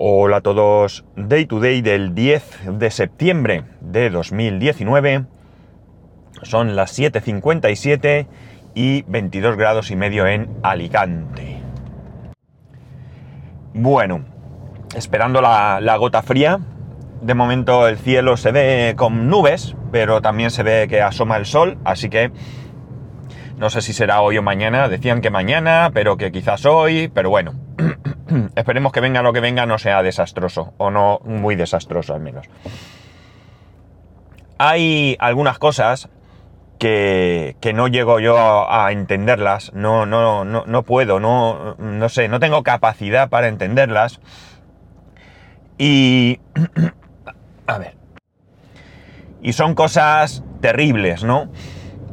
Hola a todos, Day to Day del 10 de septiembre de 2019. Son las 7.57 y 22 grados y medio en Alicante. Bueno, esperando la, la gota fría. De momento el cielo se ve con nubes, pero también se ve que asoma el sol, así que no sé si será hoy o mañana. Decían que mañana, pero que quizás hoy, pero bueno. Esperemos que venga lo que venga no sea desastroso, o no muy desastroso al menos. Hay algunas cosas que, que no llego yo a, entenderlas, no, no, no, no puedo, no, no sé, no tengo capacidad para entenderlas. Y... a ver. Y son cosas terribles, ¿no?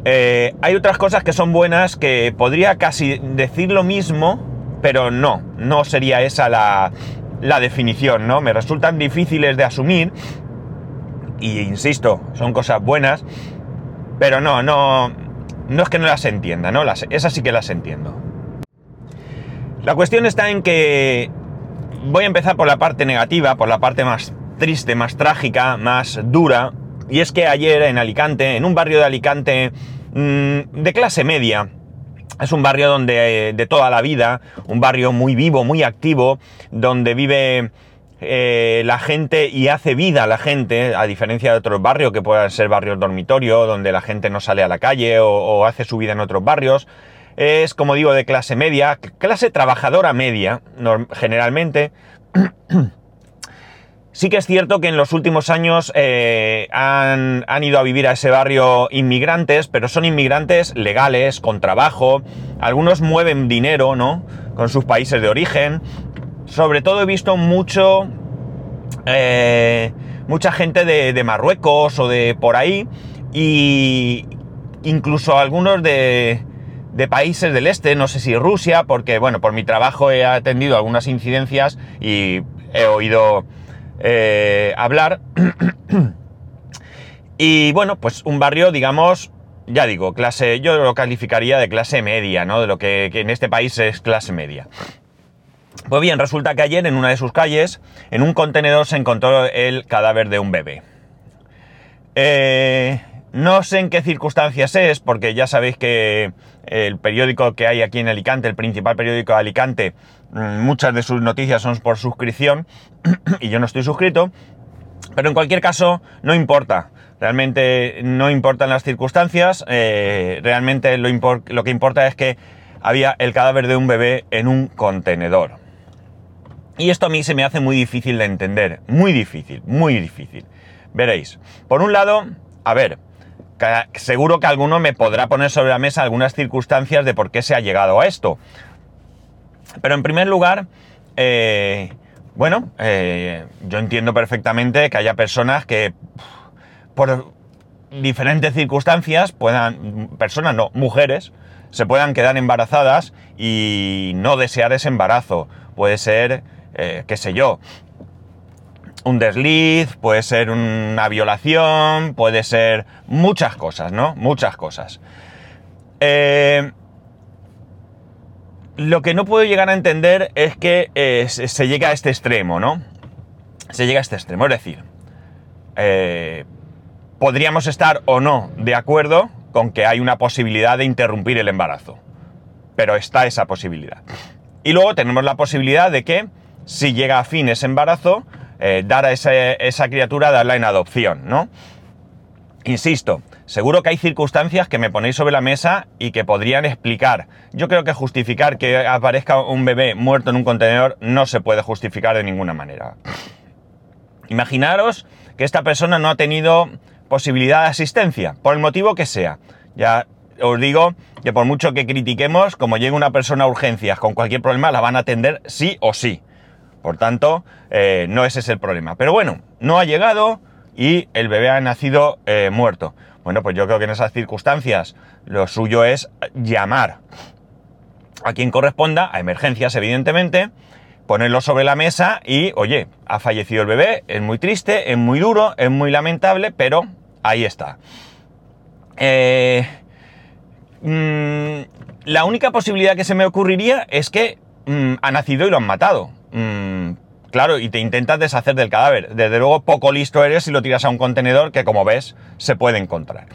Eh, hay otras cosas que son buenas que podría casi decir lo mismo, pero no, no sería esa la, definición, ¿no? Me resultan difíciles de asumir y insisto, son cosas buenas, pero no, no, no es que no las entienda, ¿no? Las, esas sí que las entiendo. La cuestión está en que voy a empezar por la parte negativa, por la parte más triste, más trágica, más dura, y es que ayer en Alicante, en un barrio de Alicante mm, de clase media, es un barrio donde eh, de toda la vida, un barrio muy vivo, muy activo, donde vive eh, la gente y hace vida la gente, a diferencia de otros barrios que puedan ser barrios dormitorio, donde la gente no sale a la calle o, o hace su vida en otros barrios. Es, como digo, de clase media, clase trabajadora media, generalmente. Sí que es cierto que en los últimos años eh, han, ido a vivir a ese barrio inmigrantes, pero son inmigrantes legales, con trabajo. Algunos mueven dinero, ¿no? Con sus países de origen. Sobre todo he visto mucho... Eh, mucha gente de, de, Marruecos o de por ahí. Y incluso algunos de, de países del este, no sé si Rusia, porque bueno, por mi trabajo he atendido algunas incidencias y he oído eh, hablar. y bueno, pues un barrio, digamos, ya digo, clase, yo lo calificaría de clase media, ¿no? De lo que, en este país es clase media. Pues bien, resulta que ayer en una de sus calles, en un contenedor se encontró el cadáver de un bebé. Eh, no sé en qué circunstancias es, porque ya sabéis que el periódico que hay aquí en Alicante, el principal periódico de Alicante, mm, muchas de sus noticias son por suscripción y yo no estoy suscrito. Pero en cualquier caso, no importa. Realmente no importan las circunstancias. Eh, realmente lo, lo que importa es que había el cadáver de un bebé en un contenedor. Y esto a mí se me hace muy difícil de entender. Muy difícil, muy difícil. Veréis. Por un lado, a ver, seguro que alguno me podrá poner sobre la mesa algunas circunstancias de por qué se ha llegado a esto. Pero en primer lugar, eh, bueno, eh, yo entiendo perfectamente que haya personas que por diferentes circunstancias puedan, personas no, mujeres, se puedan quedar embarazadas y no desear ese embarazo. Puede ser, eh, qué sé yo, un desliz, puede ser una violación, puede ser muchas cosas, ¿no? Muchas cosas. Eh, lo que no puedo llegar a entender es que eh, se llega a este extremo, ¿no? Se llega a este extremo, es decir, eh, podríamos estar o no de acuerdo con que hay una posibilidad de interrumpir el embarazo, pero está esa posibilidad. Y luego tenemos la posibilidad de que si llega a fin ese embarazo, eh, dar a esa criatura, darla en adopción, ¿no? Insisto, seguro que hay circunstancias que me ponéis sobre la mesa y que podrían explicar. Yo creo que justificar que aparezca un bebé muerto en un contenedor no se puede justificar de ninguna manera. Imaginaros que esta persona no ha tenido posibilidad de asistencia, por el motivo que sea. Ya os digo que por mucho que critiquemos, como llega una persona a urgencias con cualquier problema, la van a atender sí o sí. Por tanto, eh, no ese es el problema. Pero bueno, no ha llegado y el bebé ha nacido eh, muerto. Bueno, pues yo creo que en esas circunstancias lo suyo es llamar a quien corresponda, a emergencias evidentemente, ponerlo sobre la mesa y, oye, ha fallecido el bebé, es muy triste, es muy duro, es muy lamentable, pero ahí está. Eh, mm, la única posibilidad que se me ocurriría es que mm, ha nacido y lo han matado. Mm, claro, y te intentas deshacer del cadáver. Desde luego, poco listo eres si lo tiras a un contenedor que, como ves, se puede encontrar.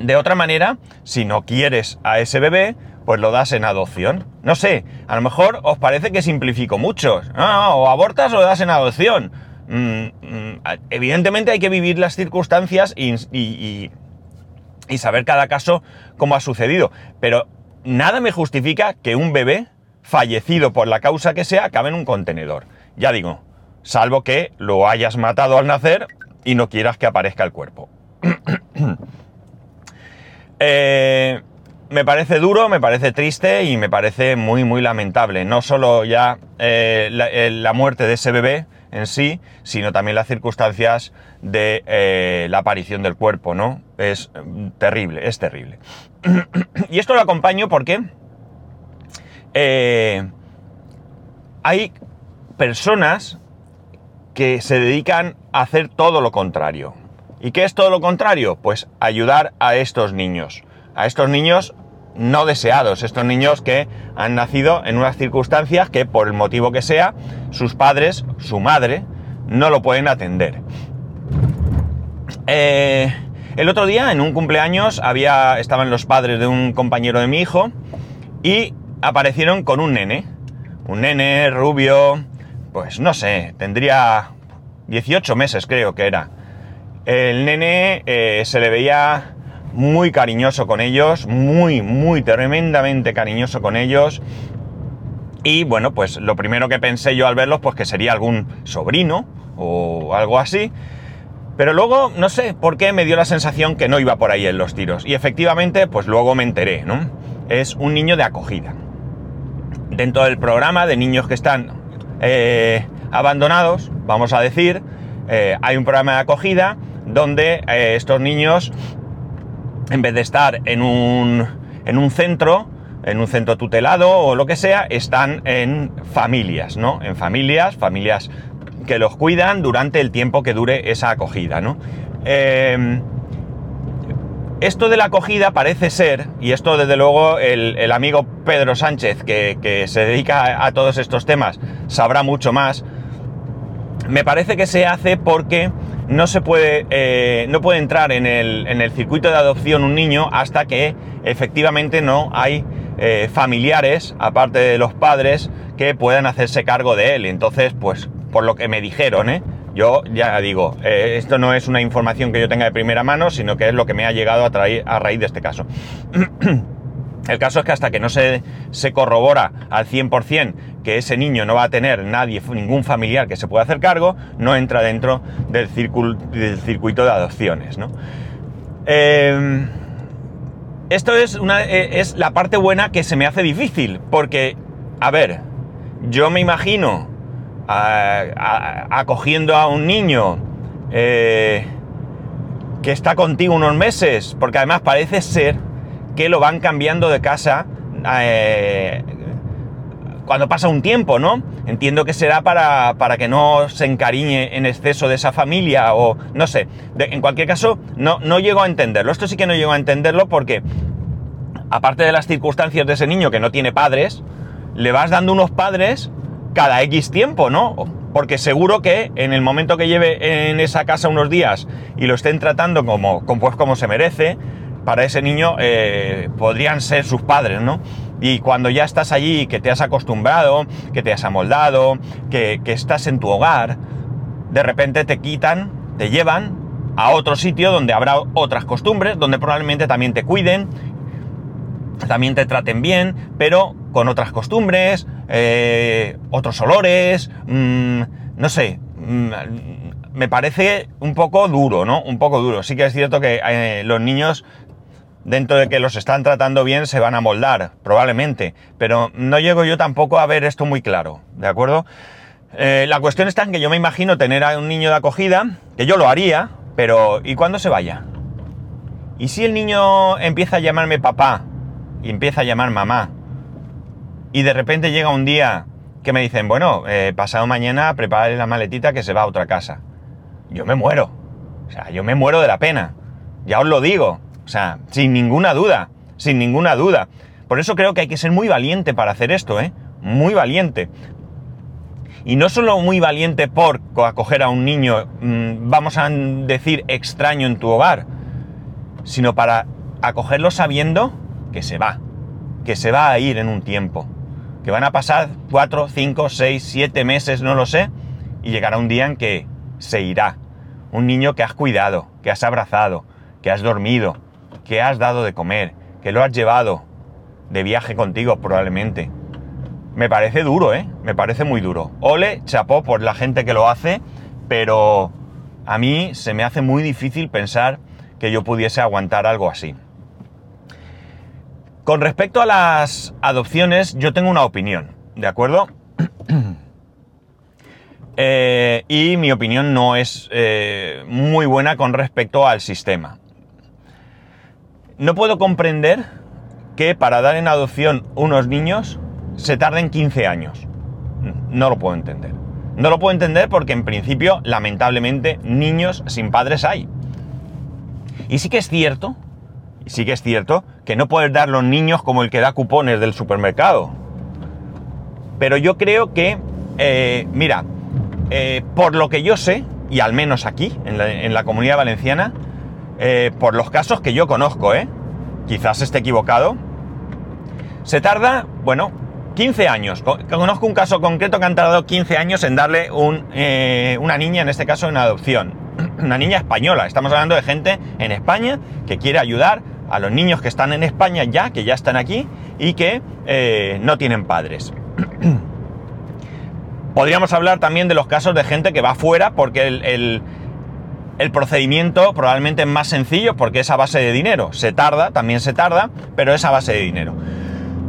De otra manera, si no quieres a ese bebé, pues lo das en adopción. No sé, a lo mejor os parece que simplifico mucho. No, o abortas o lo das en adopción. Mm, mm, evidentemente hay que vivir las circunstancias y, y saber cada caso cómo ha sucedido. Pero nada me justifica que un bebé fallecido por la causa que sea acabe en un contenedor. Ya digo, salvo que lo hayas matado al nacer y no quieras que aparezca el cuerpo. Eh, me parece duro, me parece triste y me parece muy, muy lamentable. No solo ya eh, eh, la, muerte de ese bebé en sí, sino también las circunstancias de la aparición del cuerpo, ¿no? Es terrible, es terrible. y esto lo acompaño porque hay personas que se dedican a hacer todo lo contrario. ¿Y qué es todo lo contrario? Pues ayudar a estos niños. A estos niños no deseados, estos niños que han nacido en unas circunstancias que por el motivo que sea, sus padres, su madre, no lo pueden atender. Eh, el otro día, en un cumpleaños, había, estaban los padres de un compañero de mi hijo y aparecieron con un nene. Un nene rubio, pues no sé, tendría 18 meses creo que era. El nene eh, se le veía muy cariñoso con ellos, muy, muy tremendamente cariñoso con ellos. Y bueno, pues lo primero que pensé yo al verlos, pues que sería algún sobrino o algo así. Pero luego, no sé por qué me dio la sensación que no iba por ahí en los tiros. Y efectivamente, pues luego me enteré, ¿no? Es un niño de acogida. Dentro del programa de niños que están eh, abandonados, vamos a decir, eh, hay un programa de acogida donde eh, estos niños, en vez de estar en un, en un centro, en un centro tutelado o lo que sea, están en familias, ¿no? En familias, familias que los cuidan durante el tiempo que dure esa acogida, ¿no? Esto de la acogida parece ser, y esto desde luego el, amigo Pedro Sánchez, que, se dedica a, todos estos temas, sabrá mucho más, me parece que se hace porque no se puede, eh, no puede entrar en el, circuito de adopción un niño hasta que efectivamente no hay eh, familiares, aparte de los padres, que puedan hacerse cargo de él. Entonces, pues, por lo que me dijeron, ¿eh? Yo ya digo, eh, esto no es una información que yo tenga de primera mano, sino que es lo que me ha llegado a, traer, a raíz de este caso. El caso es que hasta que no se, se corrobora al 100% que ese niño no va a tener nadie, ningún familiar que se pueda hacer cargo, no entra dentro del, del circuito de adopciones. Em, esto es, una, e, es la parte buena que se me hace difícil, porque, a ver, yo me imagino acogiendo a un niño eh, que está contigo unos meses, porque además parece ser que lo van cambiando de casa eh, cuando pasa un tiempo, ¿no? Entiendo que será para, para, que no se encariñe en exceso de esa familia o no sé. en cualquier caso, no, no llego a entenderlo. Esto sí que no llego a entenderlo porque, aparte de las circunstancias de ese niño que no tiene padres, le vas dando unos padres cada X tiempo, ¿no? Porque seguro que en el momento que lleve en esa casa unos días y lo estén tratando como, pues como se merece, para ese niño eh, podrían ser sus padres, ¿no? Y cuando ya estás allí, que te has acostumbrado, que te has amoldado, que, que estás en tu hogar, de repente te quitan, te llevan a otro sitio donde habrá otras costumbres, donde probablemente también te cuiden, también te traten bien, pero con otras costumbres, eh, otros olores, mm, no sé, mm, me parece un poco duro, ¿no? Un poco duro. Sí que es cierto que eh, los niños, dentro de que los están tratando bien, se van a moldar, probablemente, pero no llego yo tampoco a ver esto muy claro, ¿de acuerdo? Eh, la cuestión está en que yo me imagino tener a un niño de acogida, que yo lo haría, pero ¿y cuándo se vaya? ¿Y si el niño empieza a llamarme papá y empieza a llamar mamá? Y de repente llega un día que me dicen, bueno, eh, pasado mañana prepare la maletita que se va a otra casa. Yo me muero. O sea, yo me muero de la pena. Ya os lo digo. O sea, sin ninguna duda. Sin ninguna duda. Por eso creo que hay que ser muy valiente para hacer esto, ¿eh? Muy valiente. Y no solo muy valiente por acoger a un niño, mm, vamos a decir, extraño en tu hogar, sino para acogerlo sabiendo que se va, que se va a ir en un tiempo, que van a pasar cuatro, cinco, seis, siete meses, no lo sé, y llegará un día en que se irá. Un niño que has cuidado, que has abrazado, que has dormido, que has dado de comer, que lo has llevado de viaje contigo probablemente. Me parece duro, ¿eh? Me parece muy duro. Ole, chapó por la gente que lo hace, pero a mí se me hace muy difícil pensar que yo pudiese aguantar algo así. Con respecto a las adopciones, yo tengo una opinión, ¿de acuerdo? Eh, y mi opinión no es eh, muy buena con respecto al sistema. No puedo comprender que para dar en adopción unos niños se tarden 15 años. No lo puedo entender. No lo puedo entender porque en principio, lamentablemente, niños sin padres hay. Y sí que es cierto, sí que es cierto, que no puedes dar los niños como el que da cupones del supermercado. Pero yo creo que, eh, mira, eh, por lo que yo sé, y al menos aquí, en la, comunidad valenciana, eh, por los casos que yo conozco, quizás esté equivocado, se tarda, bueno, 15 años. Conozco un caso concreto que han tardado 15 años en darle una niña, en este caso en adopción una niña española. Estamos hablando de gente en España que quiere ayudar a los niños que están en España ya, que ya están aquí y que eh, no tienen padres. Podríamos hablar también de los casos de gente que va fuera porque el, el, procedimiento probablemente es más sencillo porque es a base de dinero. Se tarda, también se tarda, pero es a base de dinero.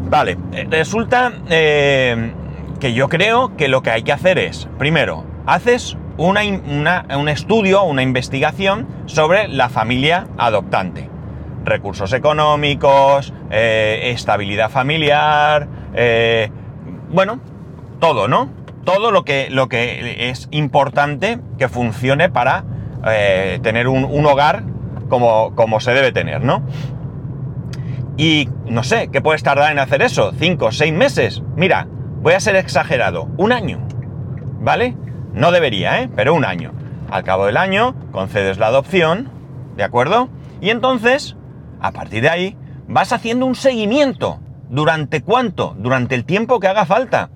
Vale, eh, resulta eh, que yo creo que lo que hay que hacer es, primero, haces un estudio, una investigación sobre la familia adoptante. Recursos económicos, eh, estabilidad familiar, eh, bueno, todo, ¿no? Todo lo que, lo que es importante que funcione para eh, tener un, hogar como, como, se debe tener, ¿no? Y no sé, ¿qué puedes tardar en hacer eso? ¿Cinco, seis meses? Mira, voy a ser exagerado, un año, ¿vale? No debería, ¿eh? Pero un año. Al cabo del año, concedes la adopción, ¿de acuerdo? Y entonces, a partir de ahí, vas haciendo un seguimiento. ¿Durante cuánto? Durante el tiempo que haga falta.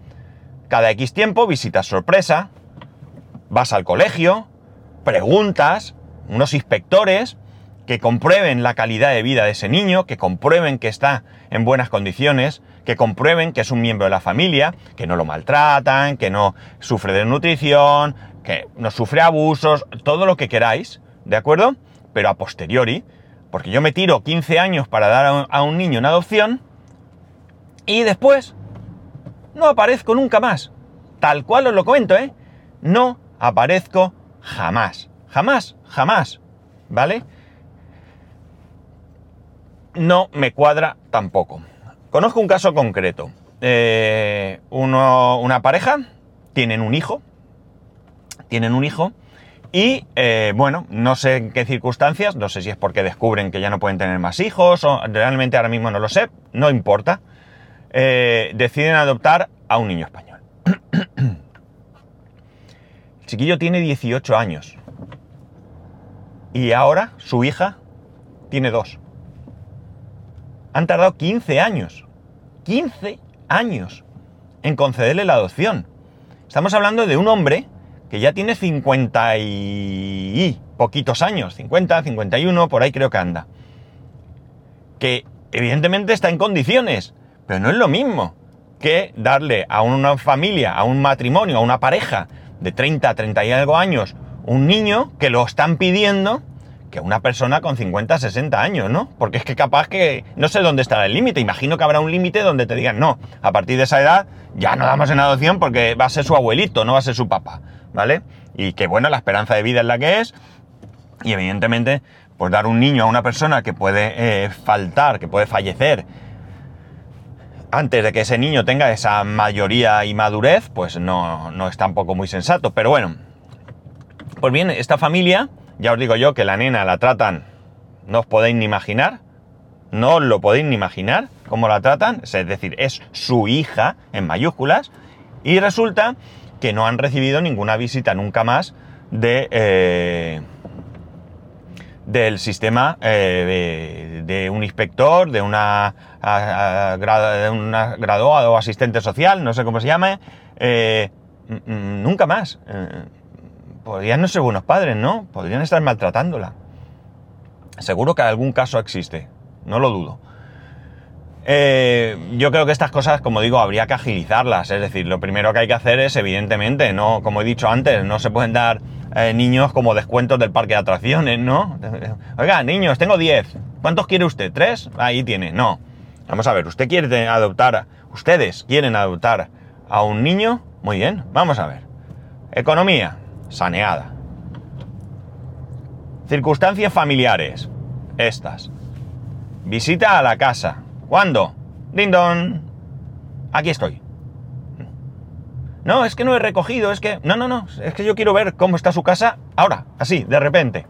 Cada X tiempo visitas sorpresa, vas al colegio, preguntas, unos inspectores que comprueben la calidad de vida de ese niño, que comprueben que está en buenas condiciones, que comprueben que es un miembro de la familia, que no lo maltratan, que no sufre de nutrición, que no sufre abusos, todo lo que queráis, ¿de acuerdo? Pero a posteriori, porque yo me tiro 15 años para dar a un niño en adopción y después no aparezco nunca más. Tal cual os lo comento, ¿eh? No aparezco jamás. Jamás, jamás. ¿Vale? No me cuadra tampoco. Conozco un caso concreto. Eh, una pareja, tienen un hijo, tienen un hijo, y eh, bueno, no sé en qué circunstancias, no sé si es porque descubren que ya no pueden tener más hijos, o realmente ahora mismo no lo sé, no importa, eh, deciden adoptar a un niño español. El chiquillo tiene 18 años. Y ahora su hija tiene dos. Han tardado 15 años. 15 años en concederle la adopción. Estamos hablando de un hombre que ya tiene 50 y poquitos años, 50, 51, por ahí creo que anda. Que evidentemente está en condiciones, pero no es lo mismo que darle a una familia, a un matrimonio, a una pareja de 30, 30 y algo años un niño que lo están pidiendo que una persona con 50, 60 años, ¿no? Porque es que capaz que no sé dónde estará el límite. Imagino que habrá un límite donde te digan, no, a partir de esa edad ya no damos en adopción porque va a ser su abuelito, no va a ser su papá, ¿vale? Y que bueno, la esperanza de vida es la que es. Y evidentemente, pues dar un niño a una persona que puede eh, faltar, que puede fallecer, antes de que ese niño tenga esa mayoría y madurez, pues no, no es tampoco muy sensato. Pero bueno, pues bien, esta familia ya os digo yo que la nena la tratan, no os podéis ni imaginar, no os lo podéis ni imaginar cómo la tratan, es decir, es su hija en mayúsculas, y resulta que no han recibido ninguna visita nunca más de, eh, del sistema eh, de, de un inspector, de una, a- a- gra- de una graduado o asistente social, no sé cómo se llame, eh, nunca más. Podrían no ser buenos padres, ¿no? Podrían estar maltratándola. Seguro que algún caso existe, no lo dudo. Eh, yo creo que estas cosas, como digo, habría que agilizarlas. Es decir, lo primero que hay que hacer es, evidentemente, no, como he dicho antes, no se pueden dar eh, niños como descuentos del parque de atracciones, ¿no? Oiga, niños, tengo 10. ¿Cuántos quiere usted? ¿Tres? Ahí tiene. No. Vamos a ver, usted quiere adoptar, ustedes quieren adoptar a un niño. Muy bien, vamos a ver. Economía, saneada. Circunstancias familiares, estas. Visita a la casa. ¿Cuándo? Dindon. Aquí estoy. No, es que no he recogido, es que... No, no, no, es que yo quiero ver cómo está su casa ahora, así, de repente.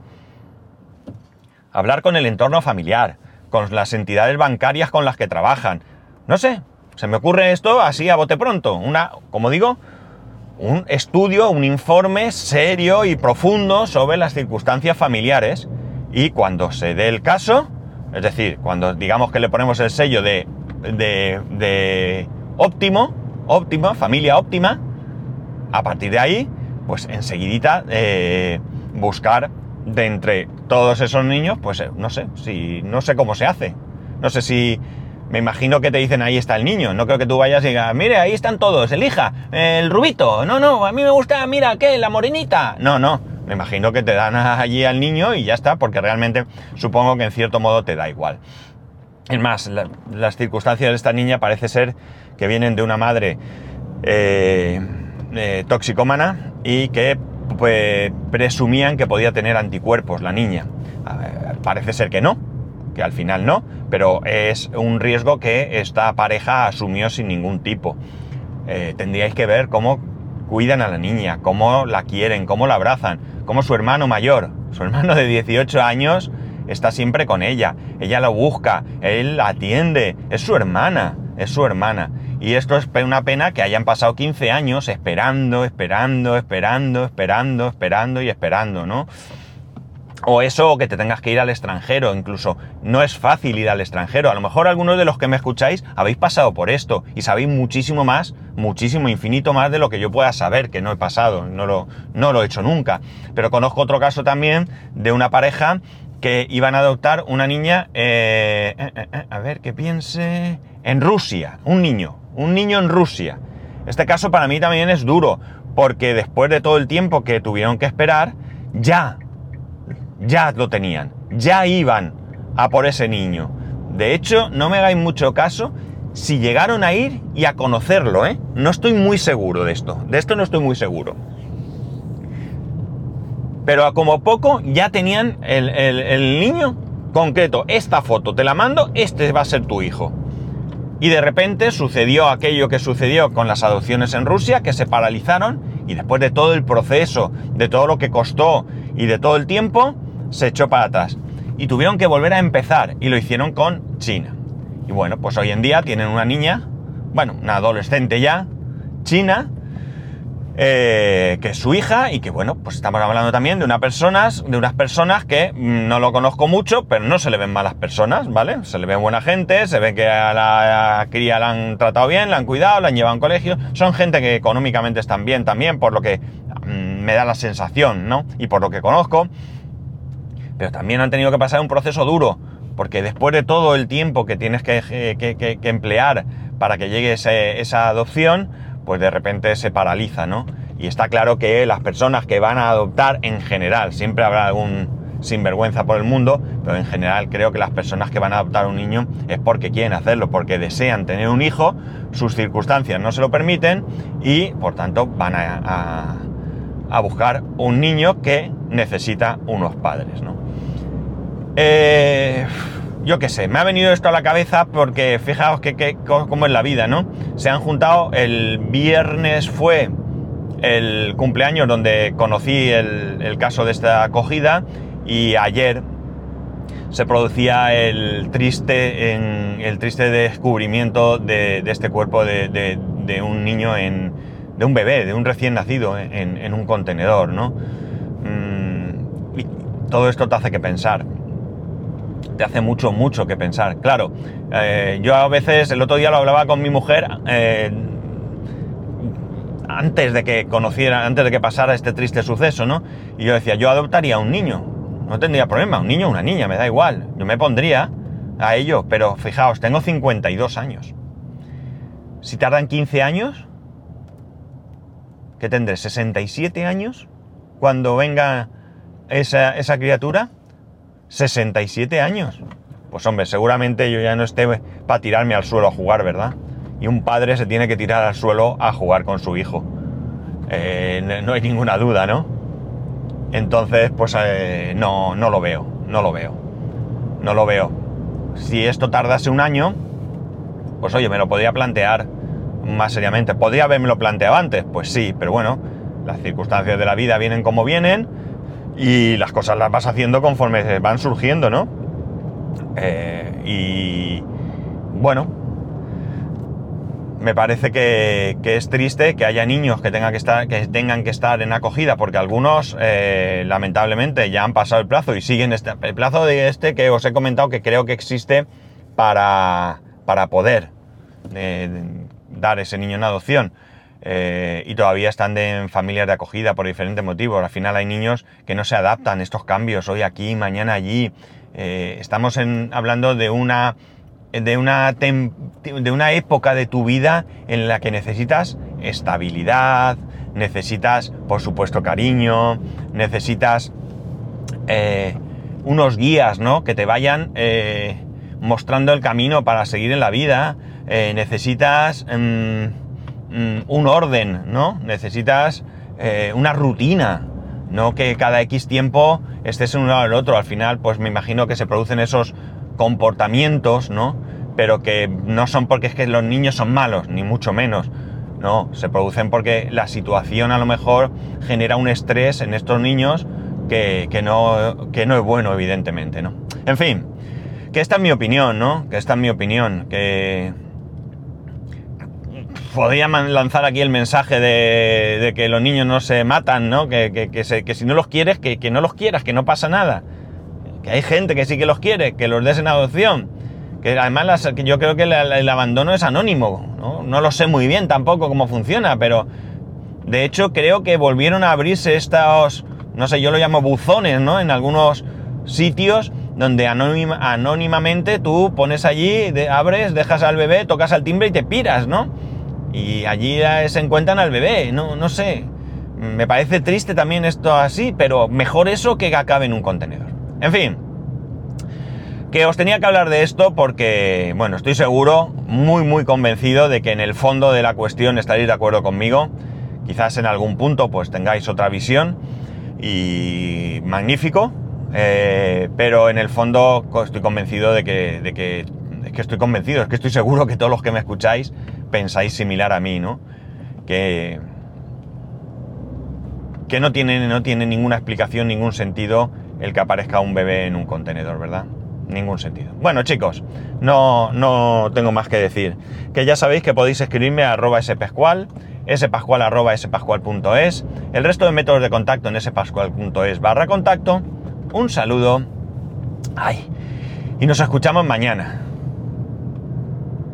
Hablar con el entorno familiar, con las entidades bancarias con las que trabajan. No sé, se me ocurre esto así a bote pronto. Una, como digo, un estudio, un informe serio y profundo sobre las circunstancias familiares y cuando se dé el caso, es decir, cuando digamos que le ponemos el sello de, de, de óptimo, óptima, familia óptima, a partir de ahí, pues enseguidita eh, buscar de entre todos esos niños, pues eh, no sé, si no sé cómo se hace. No sé si me imagino que te dicen ahí está el niño. No creo que tú vayas y digas, mire, ahí están todos, elija, el rubito. No, no, a mí me gusta, mira, ¿qué? La morenita. No, no. Me imagino que te dan allí al niño y ya está, porque realmente supongo que en cierto modo te da igual. Es más, la- las circunstancias de esta niña parece ser que vienen de una madre eh, eh, toxicómana y que pues, presumían que podía tener anticuerpos la niña. Parece ser que no, que al final no, pero es un riesgo que esta pareja asumió sin ningún tipo. Eh, tendríais que ver cómo cuidan a la niña, cómo la quieren, cómo la abrazan, cómo su hermano mayor, su hermano de 18 años, está siempre con ella. Ella lo busca, él la atiende, es su hermana, es su hermana. Y esto es una pena que hayan pasado 15 años esperando, esperando, esperando, esperando, esperando y esperando, ¿no? O eso, o que te tengas que ir al extranjero, incluso no es fácil ir al extranjero. A lo mejor algunos de los que me escucháis habéis pasado por esto y sabéis muchísimo más, muchísimo, infinito más de lo que yo pueda saber, que no he pasado, no lo, no lo he hecho nunca. Pero conozco otro caso también de una pareja que iban a adoptar una niña, eh, eh, eh, a ver, que piense, en Rusia, un niño, un niño en Rusia. Este caso para mí también es duro, porque después de todo el tiempo que tuvieron que esperar, ya ya lo tenían, ya iban a por ese niño. De hecho, no me hagáis mucho caso si llegaron a ir y a conocerlo, ¿eh? No estoy muy seguro de esto, de esto no estoy muy seguro. Pero a como poco ya tenían el, el- niño concreto, esta foto te la mando, este va a ser tu hijo. Y de repente sucedió aquello que sucedió con las adopciones en Rusia, que se paralizaron y después de todo el proceso, de todo lo que costó y de todo el tiempo, se echó para atrás. Y tuvieron que volver a empezar y lo hicieron con China. Y bueno, pues hoy en día tienen una niña, bueno, una adolescente ya, china, eh, que es su hija y que bueno, pues estamos hablando también de, una personas, de unas personas que mm, no lo conozco mucho, pero no se le ven malas personas, ¿vale? Se le ven buena gente, se ve que a la cría la han tratado bien, la han cuidado, la han llevado a un colegio, son gente que económicamente están bien también, por lo que mm, me da la sensación, ¿no? Y por lo que conozco, pero también han tenido que pasar un proceso duro, porque después de todo el tiempo que tienes que, que emplear para que llegue esa adopción, pues de repente se paraliza, ¿no? Y está claro que las personas que van a adoptar en general, siempre habrá algún sinvergüenza por el mundo, pero en general creo que las personas que van a adoptar un niño es porque quieren hacerlo, porque desean tener un hijo, sus circunstancias no se lo permiten y por tanto van a- a a buscar un niño que necesita unos padres, ¿no? Eh, yo qué sé, me ha venido esto a la cabeza porque fijaos que, que- cómo es la vida, ¿no? Se han juntado, el viernes fue el cumpleaños donde conocí el, caso de esta acogida y ayer se producía el triste, el triste descubrimiento de, este cuerpo de- de un niño en, de un bebé, de un recién nacido en, un contenedor, ¿no? Mm, y todo esto te hace que pensar. Te hace mucho, mucho que pensar. Claro, eh, yo a veces, el otro día lo hablaba con mi mujer, eh, antes de que conociera, antes de que pasara este triste suceso, ¿no? Y yo decía, yo adoptaría a un niño, no tendría problema, un niño o una niña, me da igual, yo me pondría a ello, pero fijaos, tengo 52 años. Si tardan 15 años, ¿qué tendré? ¿67 años? Cuando venga esa, esa criatura, 67 años. Pues hombre, seguramente yo ya no esté para tirarme al suelo a jugar, ¿verdad? y un padre se tiene que tirar al suelo a jugar con su hijo. Eh, no hay ninguna duda, ¿no? Entonces, pues eh, no, no lo veo, no lo veo, no lo veo. Si esto tardase un año, pues oye, me lo podría plantear más seriamente. ¿Podría haberme planteado antes? Pues sí, pero bueno, las circunstancias de la vida vienen como vienen y las cosas las vas haciendo conforme van surgiendo, ¿no? Eh, y bueno, me parece que, es triste que haya niños que, tengan que, estar, que tengan que estar en acogida, porque algunos, eh, lamentablemente, ya han pasado el plazo y siguen este, el plazo de este que os he comentado que creo que existe para, para poder eh, dar ese niño en adopción. Eh, y todavía están en familias de acogida por diferentes motivos. Al final hay niños que no se adaptan a estos cambios, hoy aquí, mañana allí. estamos hablando de una de una, de una época de tu vida en la que necesitas estabilidad, necesitas, por supuesto, cariño, necesitas eh, unos guías, ¿no? Que te vayan eh, mostrando el camino para seguir en la vida. Eh, necesitas mm, mm, un orden, ¿no? Necesitas una rutina, no que cada X tiempo estés en uno o el otro. Al final, pues me imagino que se producen esos comportamientos, ¿no? Pero que no son porque es que los niños son malos, ni mucho menos. No, se producen porque la situación a lo mejor genera un estrés en estos niños que, no, que no es bueno, evidentemente, ¿no? En fin, que esta es mi opinión, ¿no? Que esta es mi opinión, que podría lanzar aquí el mensaje de, que los niños no se matan, ¿no? Que, que si no los quieres, que, no los quieras, que no pasa nada que hay gente que sí que los quiere, que los des en adopción, que además yo creo que el, abandono es anónimo, ¿no? ¿no? lo sé muy bien tampoco cómo funciona, pero de hecho creo que volvieron a abrirse estos, no sé, yo lo llamo buzones, ¿no? En algunos sitios donde anónimamente tú pones allí, abres, dejas al bebé, tocas al timbre y te piras, ¿no? Y allí se encuentran al bebé, no, no sé. Me parece triste también esto así, pero mejor eso que acabe en un contenedor. En fin, que os tenía que hablar de esto porque, bueno, estoy seguro, muy, muy convencido de que en el fondo de la cuestión estaréis de acuerdo conmigo. Quizás en algún punto pues tengáis otra visión y magnífico, eh, pero en el fondo estoy convencido de que, de que, es que estoy convencido, es que estoy seguro que todos los que me escucháis pensáis similar a mí, ¿no? Que, que no tiene, no tiene ninguna explicación, ningún sentido el que aparezca un bebé en un contenedor, ¿verdad? Ningún sentido. Bueno, chicos, no, no tengo más que decir. Que ya sabéis que podéis escribirme a arroba spascual, spascual arroba spascual.es, el resto de métodos de contacto en spascual.es barra contacto. Un saludo. Ay, y nos escuchamos mañana.